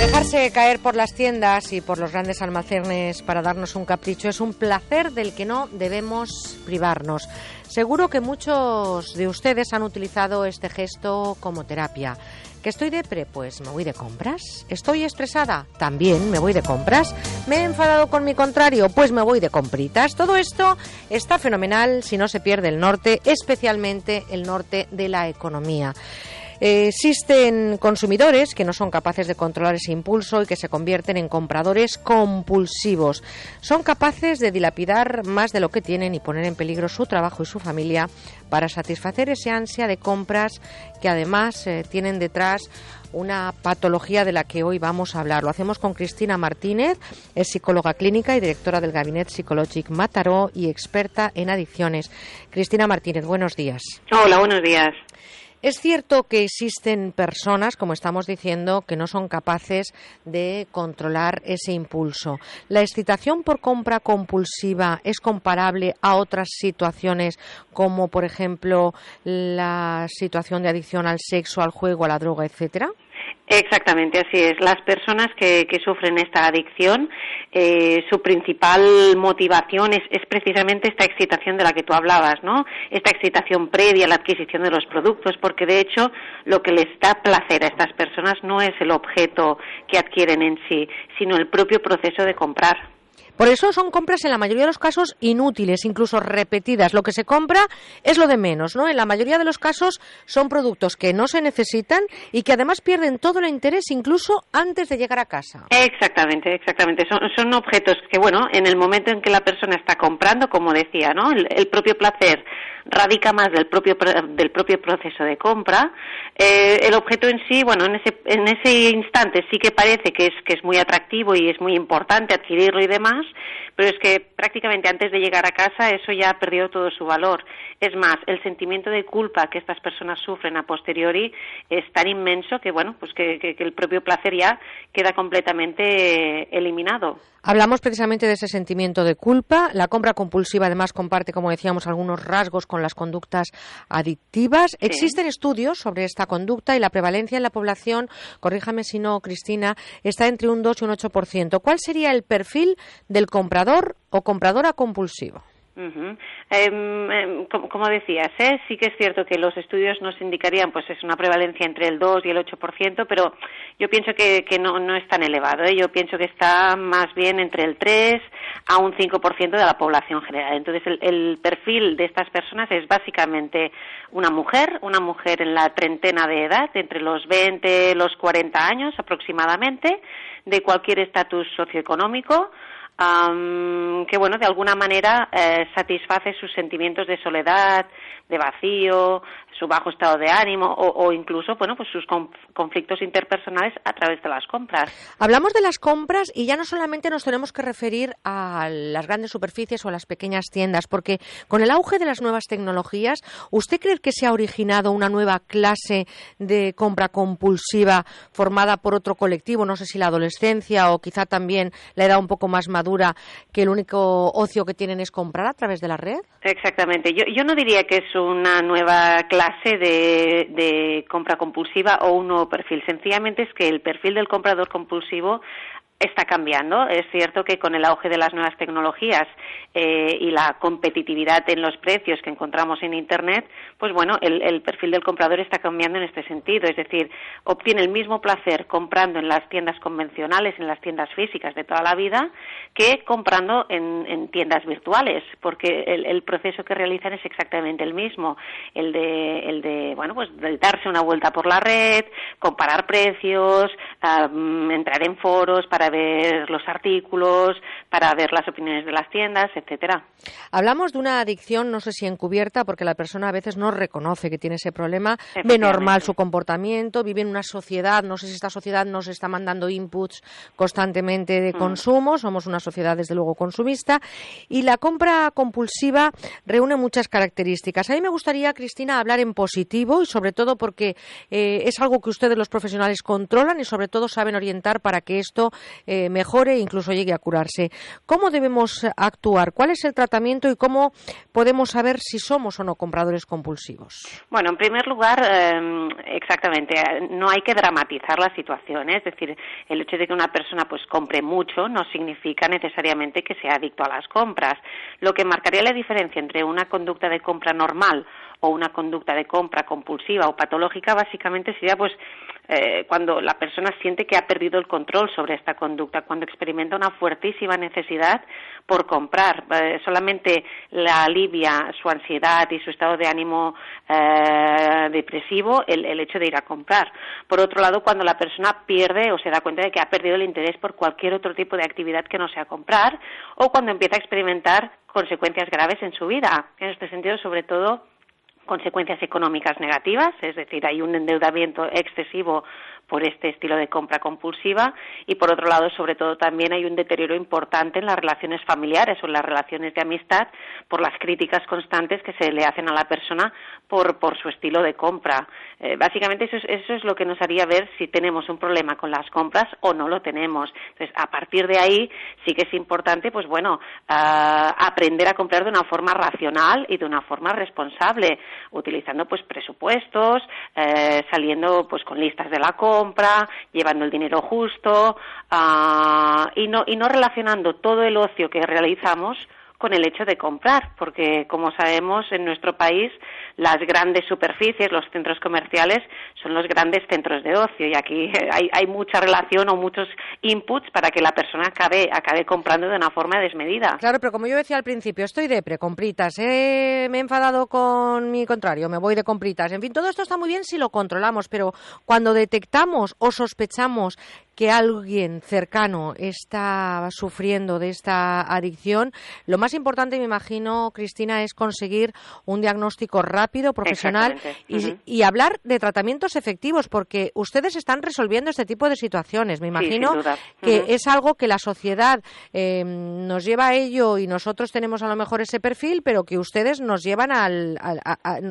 Dejarse caer por las tiendas y por los grandes almacenes para darnos un capricho es un placer del que no debemos privarnos. Seguro que muchos de ustedes han utilizado este gesto como terapia. ¿Que estoy depre? Pues me voy de compras. ¿Estoy estresada? También me voy de compras. ¿Me he enfadado con mi contrario? Pues me voy de compritas. Todo esto está fenomenal si no se pierde el norte, especialmente el norte de la economía. Existen consumidores que no son capaces de controlar ese impulso y que se convierten en compradores compulsivos. Son capaces de dilapidar más de lo que tienen y poner en peligro su trabajo y su familia para satisfacer ese ansia de compras que además eh, tienen detrás una patología de la que hoy vamos a hablar. Lo hacemos con Cristina Martínez, es psicóloga clínica y directora del Gabinete Psicológic Mataró y experta en adicciones. Cristina Martínez, buenos días. Hola, buenos días. Es cierto que existen personas, como estamos diciendo, que no son capaces de controlar ese impulso. ¿La excitación por compra compulsiva es comparable a otras situaciones como, por ejemplo, la situación de adicción al sexo, al juego, a la droga, etcétera? Exactamente, así es. Las personas que, sufren esta adicción, eh, su principal motivación es, es, precisamente esta excitación de la que tú hablabas, ¿no? Esta excitación previa a la adquisición de los productos, porque de hecho lo que les da placer a estas personas no es el objeto que adquieren en sí, sino el propio proceso de comprar. Por eso son compras en la mayoría de los casos inútiles, incluso repetidas. Lo que se compra es lo de menos, ¿no? En la mayoría de los casos son productos que no se necesitan y que además pierden todo el interés incluso antes de llegar a casa. Exactamente, exactamente. Son, objetos que, bueno, en el momento en que la persona está comprando, como decía, ¿no? el propio placer radica más del propio del propio proceso de compra. Eh, el objeto en sí bueno en ese en ese instante sí que parece que es que es muy atractivo y es muy importante adquirirlo y demás pero es que prácticamente antes de llegar a casa eso ya ha perdido todo su valor. Es más el sentimiento de culpa que estas personas sufren a posteriori es tan inmenso que bueno pues que, que el propio placer ya queda completamente eliminado. Hablamos precisamente de ese sentimiento de culpa. La compra compulsiva, además, comparte, como decíamos, algunos rasgos con las conductas adictivas. Existen estudios sobre esta conducta y la prevalencia en la población, corríjame si no, Cristina, está entre un 2 y un 8%. ¿Cuál sería el perfil del comprador o compradora compulsivo? Em, em, como, decías, ¿eh? sí que es cierto que los estudios nos indicarían pues es una prevalencia entre el 2 y el 8%, pero yo pienso que, no, no, es tan elevado. ¿eh? Yo pienso que está más bien entre el 3 a un 5% de la población general. Entonces, el, el, perfil de estas personas es básicamente una mujer, una mujer en la treintena de edad, entre los 20 y los 40 años aproximadamente, de cualquier estatus socioeconómico, que bueno de alguna manera eh, satisface sus sentimientos de soledad de vacío su bajo estado de ánimo o, incluso bueno pues sus conflictos interpersonales a través de las compras. Hablamos de las compras y ya no solamente nos tenemos que referir a las grandes superficies o a las pequeñas tiendas porque con el auge de las nuevas tecnologías usted cree que se ha originado una nueva clase de compra compulsiva formada por otro colectivo no sé si la adolescencia o quizá también la edad un poco más madura que el único ocio que tienen es comprar a través de la red. Exactamente. Yo, yo no diría que es una nueva clase de, de compra compulsiva o un nuevo perfil. Sencillamente es que el perfil del comprador compulsivo está cambiando. Es cierto que con el auge de las nuevas tecnologías eh, y la competitividad en los precios que encontramos en Internet, pues bueno, el, perfil del comprador está cambiando en este sentido. Es decir, obtiene el mismo placer comprando en las tiendas convencionales, en las tiendas físicas de toda la vida, que comprando en, tiendas virtuales, porque el, proceso que realizan es exactamente el mismo, el de, el de bueno, pues de darse una vuelta por la red, comparar precios, entrar en foros para ver los artículos, para ver las opiniones de las tiendas, etcétera. Hablamos de una adicción, no sé si encubierta, porque la persona a veces no reconoce que tiene ese problema, ve normal su comportamiento, vive en una sociedad, no sé si esta sociedad nos está mandando inputs constantemente de mm. consumo, somos una sociedad desde luego consumista, y la compra compulsiva reúne muchas características. A mí me gustaría, Cristina, hablar en positivo y sobre todo porque eh, es algo que ustedes los profesionales controlan y sobre todo saben orientar para que esto eh, mejore e incluso llegue a curarse. ¿Cómo debemos actuar? ¿Cuál es el tratamiento y cómo podemos saber si somos o no compradores compulsivos? Bueno, en primer lugar, em, exactamente, no hay que dramatizar la situación. ¿eh? Es decir, el hecho de que una persona pues compre mucho no significa necesariamente que sea adicto a las compras. Lo que marcaría la diferencia entre una conducta de compra normal o una conducta de compra compulsiva o patológica básicamente sería pues eh, cuando la persona siente que ha perdido el control sobre esta conducta, cuando experimenta una fuertísima necesidad por comprar. Eh, solamente la alivia su ansiedad y su estado de ánimo eh, depresivo el, el hecho de ir a comprar. Por otro lado, cuando la persona pierde o se da cuenta de que ha perdido el interés por cualquier otro tipo de actividad que no sea comprar, o cuando empieza a experimentar consecuencias graves en su vida. En este sentido, sobre todo, consecuencias económicas negativas, es decir, hay un endeudamiento excesivo por este estilo de compra compulsiva y por otro lado, sobre todo también hay un deterioro importante en las relaciones familiares o en las relaciones de amistad por las críticas constantes que se le hacen a la persona por, por su estilo de compra. Eh, básicamente eso es, eso es lo que nos haría ver si tenemos un problema con las compras o no lo tenemos. Entonces, a partir de ahí sí que es importante, pues bueno, uh, aprender a comprar de una forma racional y de una forma responsable, utilizando pues presupuestos, eh, saliendo pues con listas de la compra, compra, llevando el dinero justo uh, y, no, y no relacionando todo el ocio que realizamos con el hecho de comprar, porque como sabemos en nuestro país las grandes superficies, los centros comerciales son los grandes centros de ocio y aquí hay, hay mucha relación o muchos inputs para que la persona acabe, acabe comprando de una forma desmedida. Claro, pero como yo decía al principio, estoy de precompritas, eh, me he enfadado con mi contrario, me voy de compritas, en fin, todo esto está muy bien si lo controlamos, pero cuando detectamos o sospechamos que alguien cercano está sufriendo de esta adicción, lo más importante, me imagino, Cristina, es conseguir un diagnóstico rápido, profesional y, hablar de tratamientos efectivos, porque ustedes están resolviendo este tipo de situaciones. Me imagino que es algo que la sociedad eh, nos lleva a ello y nosotros tenemos a lo mejor ese perfil, pero que ustedes nos llevan al,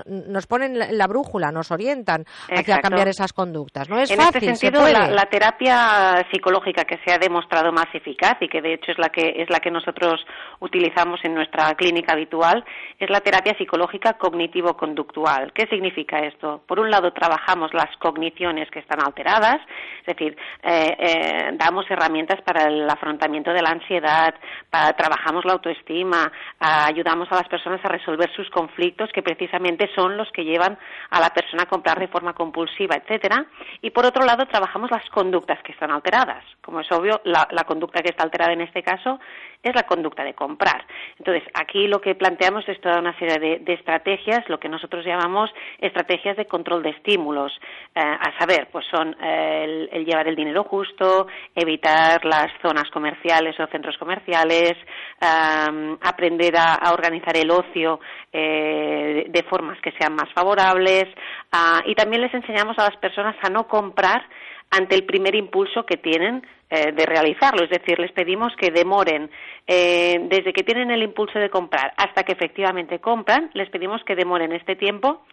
nos ponen la, brújula, nos orientan hacia cambiar esas conductas. No es en este sentido, la terapia psicológica que se ha demostrado más eficaz y que de hecho es la que es la que nosotros utilizamos en nuestra clínica habitual es la terapia psicológica cognitivo-conductual. ¿Qué significa esto? Por un lado trabajamos las cogniciones que están alteradas, es decir, eh, eh, damos herramientas para el afrontamiento de la ansiedad, trabajamos la autoestima, ayudamos a las personas a resolver sus conflictos que precisamente son los que llevan a la persona a comprar de forma compulsiva, etcétera. Y por otro lado trabajamos las conductas que están alteradas. Como es obvio, la, conducta que está alterada en este caso es la conducta de comprar. Entonces, aquí lo que planteamos es toda una serie de, estrategias, lo que nosotros llamamos estrategias de control de estímulos, eh, a saber, pues son eh, el, llevar el dinero justo, evitar las zonas comerciales o centros comerciales, aprender a, organizar el ocio eh, de formas que sean más favorables ah, y también les enseñamos a las personas a no comprar ante el primer impulso que tienen eh, de realizarlo. Es decir, les pedimos que demoren eh, desde que tienen el impulso de comprar hasta que efectivamente compran, les pedimos que demoren este tiempo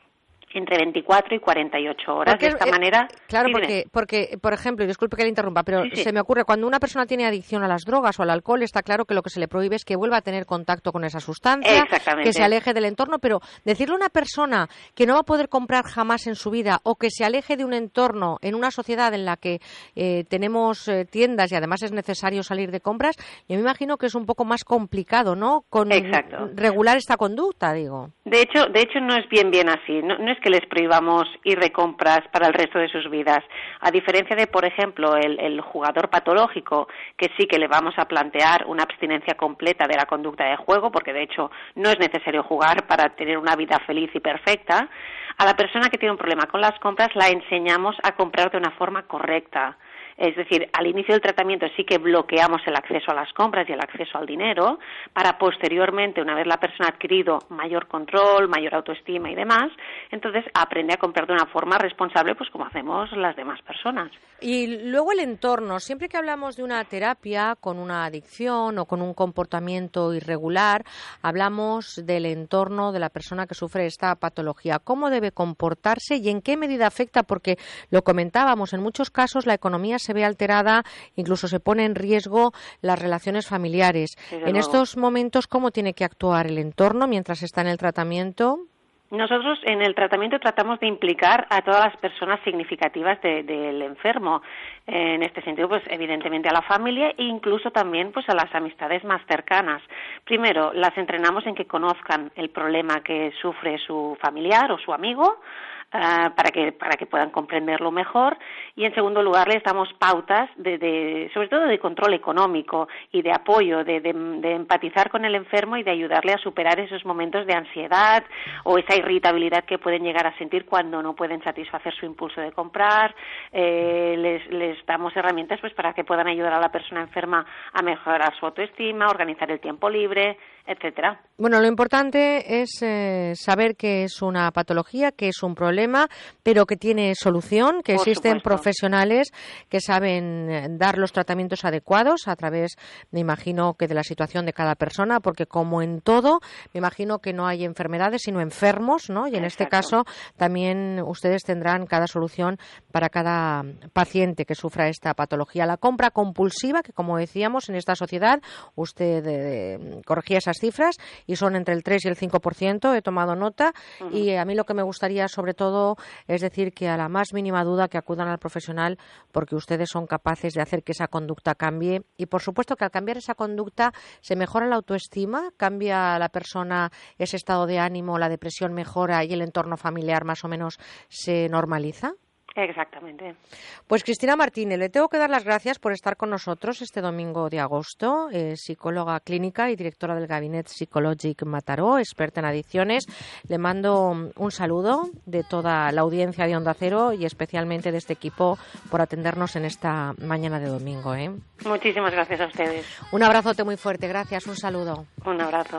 entre 24 y 48 horas. de esta eh, manera. Claro, porque, porque, por ejemplo, y disculpe que le interrumpa, pero se me ocurre, cuando una persona tiene adicción a las drogas o al alcohol, está claro que lo que se le prohíbe es que vuelva a tener contacto con esa sustancia, que se aleje del entorno, pero decirle a una persona que no va a poder comprar jamás en su vida o que se aleje de un entorno en una sociedad en la que eh, tenemos eh, tiendas y además es necesario salir de compras, yo me imagino que es un poco más complicado, ¿no? Con regular esta conducta, digo. De hecho, de hecho no es bien bien así. No, no es que les prohibamos ir de compras para el resto de sus vidas. A diferencia de, por ejemplo, el, jugador patológico, que sí que le vamos a plantear una abstinencia completa de la conducta de juego, porque de hecho no es necesario jugar para tener una vida feliz y perfecta, a la persona que tiene un problema con las compras la enseñamos a comprar de una forma correcta es decir, al inicio del tratamiento sí que bloqueamos el acceso a las compras y el acceso al dinero para posteriormente, una vez la persona ha adquirido mayor control, mayor autoestima y demás, entonces aprende a comprar de una forma responsable, pues como hacemos las demás personas. Y luego el entorno. Siempre que hablamos de una terapia con una adicción o con un comportamiento irregular, hablamos del entorno de la persona que sufre esta patología. ¿Cómo debe comportarse y en qué medida afecta? Porque lo comentábamos, en muchos casos la economía se ve alterada, incluso se pone en riesgo las relaciones familiares. en estos momentos, ¿cómo tiene que actuar el entorno mientras está en el tratamiento? Nosotros en el tratamiento tratamos de implicar a todas las personas significativas del enfermo. En este sentido, pues evidentemente a la familia e incluso también pues a las amistades más cercanas. Primero, las entrenamos en que conozcan el problema que sufre su familiar o su amigo Ah, para que para que puedan comprenderlo mejor y en segundo lugar les damos pautas de, sobre todo de control económico y de apoyo de, empatizar con el enfermo y de ayudarle a superar esos momentos de ansiedad o esa irritabilidad que pueden llegar a sentir cuando no pueden satisfacer su impulso de comprar eh, les, les damos herramientas pues para que puedan ayudar a la persona enferma a mejorar su autoestima organizar el tiempo libre etcétera. Bueno, lo importante es eh, saber que es una patología, que es un problema, pero que tiene solución, que existen profesionales que saben eh, dar los tratamientos adecuados a través, me imagino, que de la situación de cada persona, porque como en todo, me imagino que no hay enfermedades, sino enfermos, ¿no? Y en este caso también ustedes tendrán cada solución para cada paciente que sufra esta patología. La compra compulsiva, que como decíamos en esta sociedad, usted eh, corregía esas cifras y son entre el 3 y el 5%, he tomado nota y a mí lo que me gustaría sobre todo es decir que a la más mínima duda que acudan al profesional porque ustedes son capaces de hacer que esa conducta cambie y por supuesto que al cambiar esa conducta se mejora la autoestima, cambia la persona ese estado de ánimo, la depresión mejora y el entorno familiar más o menos se normaliza. Exactamente. Pues Cristina Martínez, le tengo que dar las gracias por estar con nosotros este domingo de agosto, psicóloga clínica y directora del Gabinete Psychologic Mataró, experta en adicciones. Le mando un saludo de toda la audiencia de Onda Cero y especialmente de este equipo por atendernos en esta mañana de domingo. ¿eh? Muchísimas gracias a ustedes. Un abrazote muy fuerte, gracias, un saludo. Un abrazo.